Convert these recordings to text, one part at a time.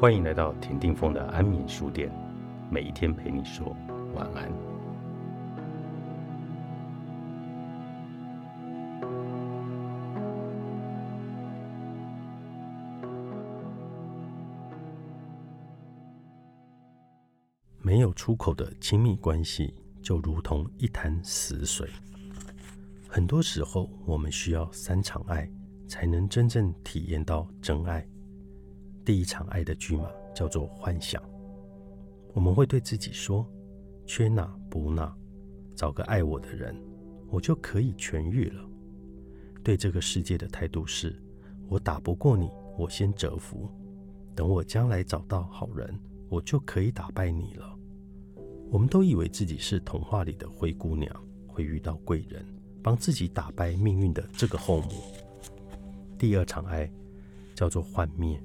欢迎来到田定峰的安眠书店，每一天陪你说晚安。没有出口的亲密关系，就如同一潭死水。很多时候，我们需要三场爱，才能真正体验到真爱。第一场爱的剧码叫做幻想。我们会对自己说：“缺哪补哪，找个爱我的人，我就可以痊愈了。”对这个世界的态度是：“我打不过你，我先折服。等我将来找到好人，我就可以打败你了。”我们都以为自己是童话里的灰姑娘，会遇到贵人，帮自己打败命运的这个后母。第二场爱叫做幻灭。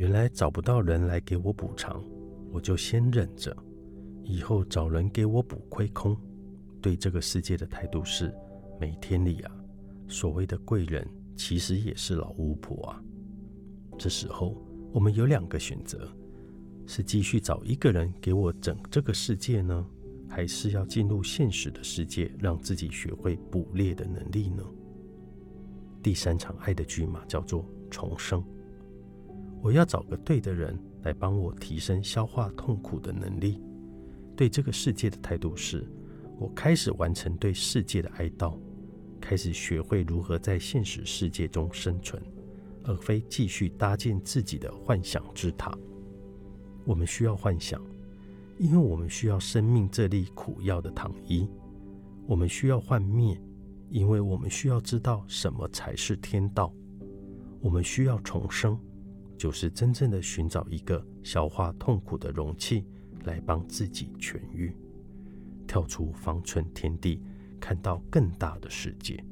原来找不到人来给我补偿，我就先忍着，以后找人给我补亏空。对这个世界的态度是：每天里啊，所谓的贵人其实也是老巫婆啊。这时候我们有两个选择：是继续找一个人给我整这个世界呢，还是要进入现实的世界，让自己学会捕猎的能力呢？第三场爱的剧码叫做重生。我要找个对的人来帮我提升消化痛苦的能力。对这个世界的态度是：我开始完成对世界的哀悼，开始学会如何在现实世界中生存，而非继续搭建自己的幻想之塔。我们需要幻想，因为我们需要生命这粒苦药的糖衣；我们需要幻灭，因为我们需要知道什么才是天道；我们需要重生。就是真正的寻找一个消化痛苦的容器，来帮自己痊愈，跳出方寸天地，看到更大的世界。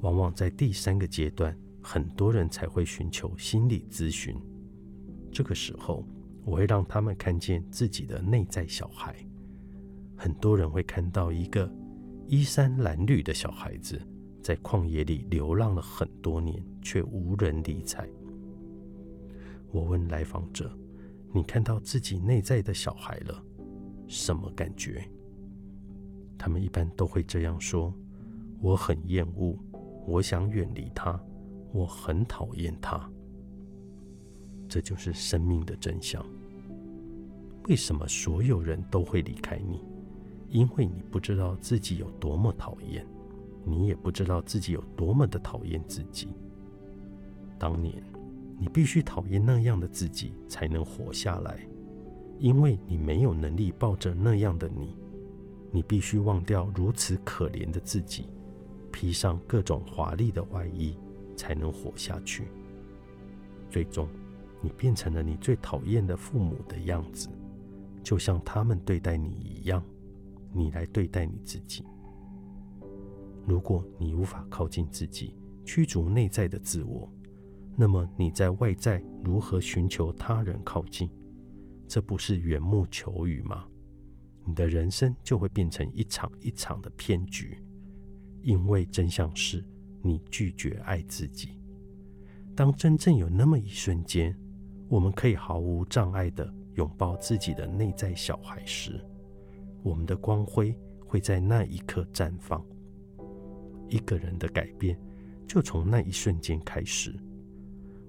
往往在第三个阶段，很多人才会寻求心理咨询。这个时候，我会让他们看见自己的内在小孩。很多人会看到一个衣衫褴褛的小孩子，在旷野里流浪了很多年，却无人理睬。我问来访者：“你看到自己内在的小孩了，什么感觉？”他们一般都会这样说：“我很厌恶，我想远离他，我很讨厌他。”这就是生命的真相。为什么所有人都会离开你？因为你不知道自己有多么讨厌，你也不知道自己有多么的讨厌自己。当年。你必须讨厌那样的自己，才能活下来，因为你没有能力抱着那样的你。你必须忘掉如此可怜的自己，披上各种华丽的外衣，才能活下去。最终，你变成了你最讨厌的父母的样子，就像他们对待你一样，你来对待你自己。如果你无法靠近自己，驱逐内在的自我。那么你在外在如何寻求他人靠近？这不是缘木求鱼吗？你的人生就会变成一场一场的骗局，因为真相是你拒绝爱自己。当真正有那么一瞬间，我们可以毫无障碍的拥抱自己的内在小孩时，我们的光辉会在那一刻绽放。一个人的改变就从那一瞬间开始。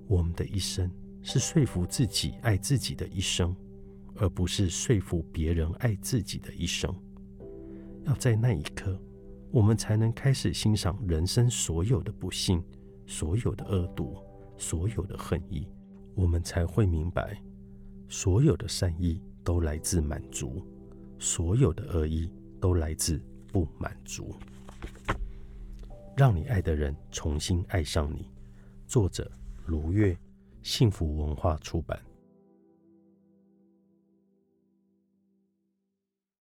我们的一生是说服自己爱自己的一生，而不是说服别人爱自己的一生。要在那一刻，我们才能开始欣赏人生所有的不幸、所有的恶毒、所有的恨意。我们才会明白，所有的善意都来自满足，所有的恶意都来自不满足。让你爱的人重新爱上你。作者。如月，幸福文化出版。